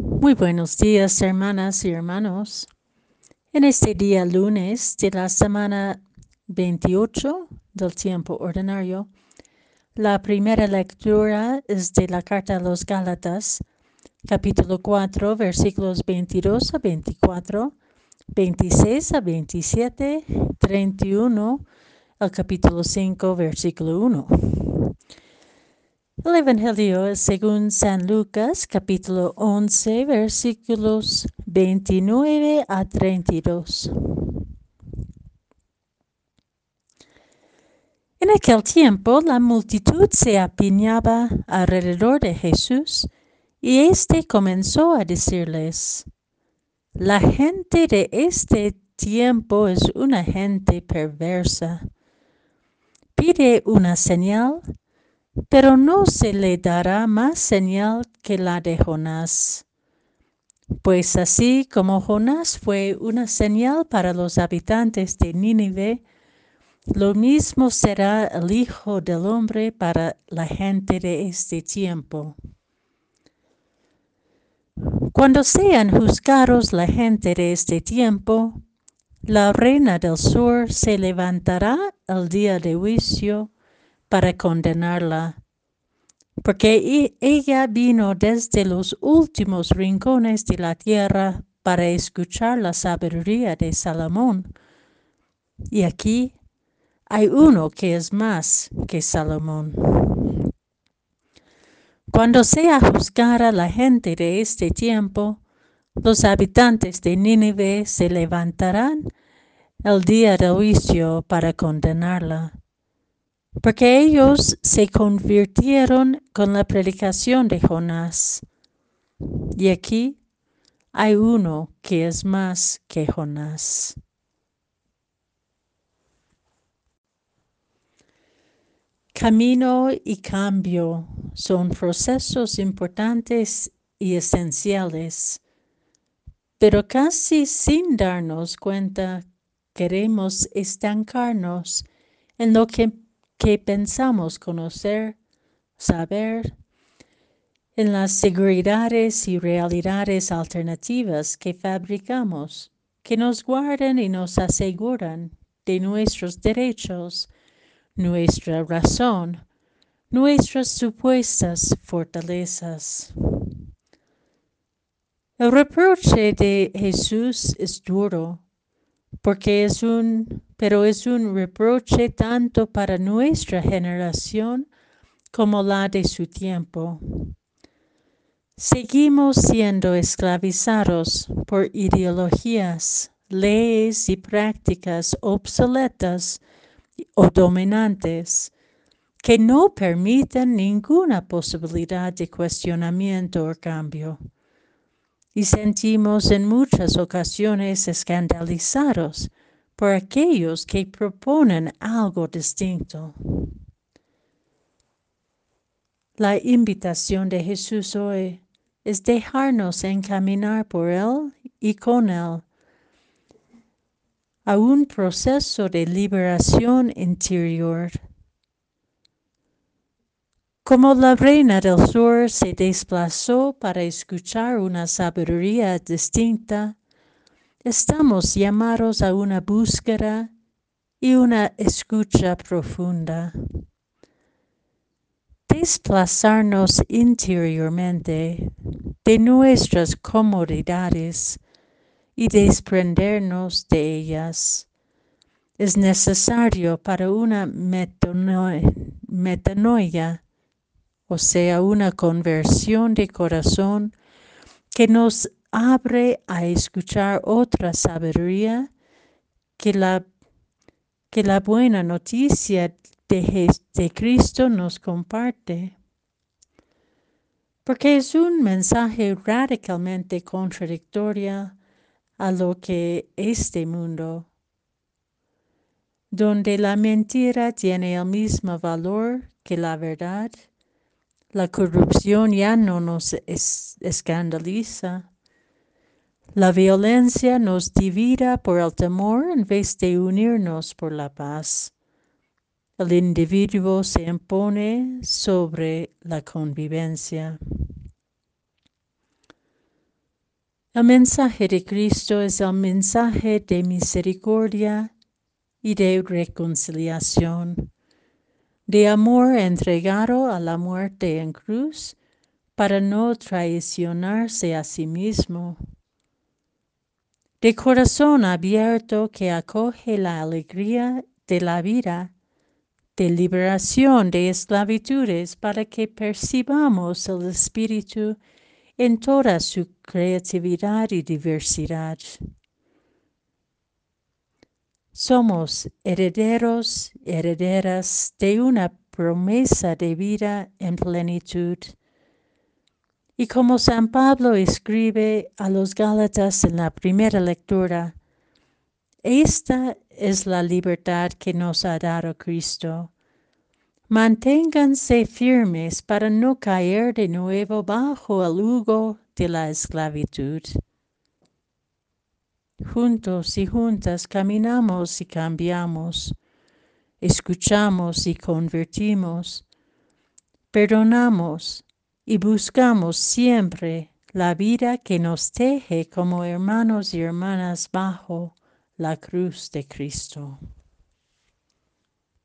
Muy buenos días, hermanas y hermanos. En este día lunes de la semana 28 del tiempo ordinario, la primera lectura es de la carta a los Gálatas, capítulo 4, versículos 22 a 24, 26 a 27, 31 al capítulo 5, versículo 1. El Evangelio según San Lucas, capítulo 11, versículos 29 a 32. En aquel tiempo la multitud se apiñaba alrededor de Jesús y éste comenzó a decirles, La gente de este tiempo es una gente perversa. Pide una señal pero no se le dará más señal que la de Jonás. Pues así como Jonás fue una señal para los habitantes de Nínive, lo mismo será el Hijo del Hombre para la gente de este tiempo. Cuando sean juzgados la gente de este tiempo, la reina del sur se levantará el día de juicio para condenarla, porque ella vino desde los últimos rincones de la tierra para escuchar la sabiduría de Salomón. Y aquí hay uno que es más que Salomón. Cuando sea juzgada la gente de este tiempo, los habitantes de Nínive se levantarán el día del juicio para condenarla porque ellos se convirtieron con la predicación de Jonás. Y aquí hay uno que es más que Jonás. Camino y cambio son procesos importantes y esenciales, pero casi sin darnos cuenta queremos estancarnos en lo que que pensamos conocer, saber, en las seguridades y realidades alternativas que fabricamos, que nos guardan y nos aseguran de nuestros derechos, nuestra razón, nuestras supuestas fortalezas. El reproche de Jesús es duro, porque es un pero es un reproche tanto para nuestra generación como la de su tiempo. Seguimos siendo esclavizados por ideologías, leyes y prácticas obsoletas o dominantes que no permiten ninguna posibilidad de cuestionamiento o cambio. Y sentimos en muchas ocasiones escandalizados por aquellos que proponen algo distinto. La invitación de Jesús hoy es dejarnos encaminar por Él y con Él a un proceso de liberación interior. Como la reina del sur se desplazó para escuchar una sabiduría distinta, estamos llamados a una búsqueda y una escucha profunda. Desplazarnos interiormente de nuestras comodidades y desprendernos de ellas es necesario para una metanoia, o sea, una conversión de corazón que nos abre a escuchar otra sabiduría que la, que la buena noticia de, de Cristo nos comparte. Porque es un mensaje radicalmente contradictorio a lo que este mundo, donde la mentira tiene el mismo valor que la verdad, la corrupción ya no nos escandaliza, la violencia nos divida por el temor en vez de unirnos por la paz. El individuo se impone sobre la convivencia. El mensaje de Cristo es el mensaje de misericordia y de reconciliación, de amor entregado a la muerte en cruz para no traicionarse a sí mismo, de corazón abierto que acoge la alegría de la vida, de liberación de esclavitudes para que percibamos el Espíritu en toda su creatividad y diversidad. Somos herederos, herederas de una promesa de vida en plenitud. Y como San Pablo escribe a los Gálatas en la primera lectura, esta es la libertad que nos ha dado Cristo Manténganse firmes para no caer de nuevo bajo el yugo de la esclavitud. Juntos y juntas caminamos y cambiamos, escuchamos y convertimos, perdonamos y buscamos siempre la vida que nos teje como hermanos y hermanas bajo la cruz de Cristo.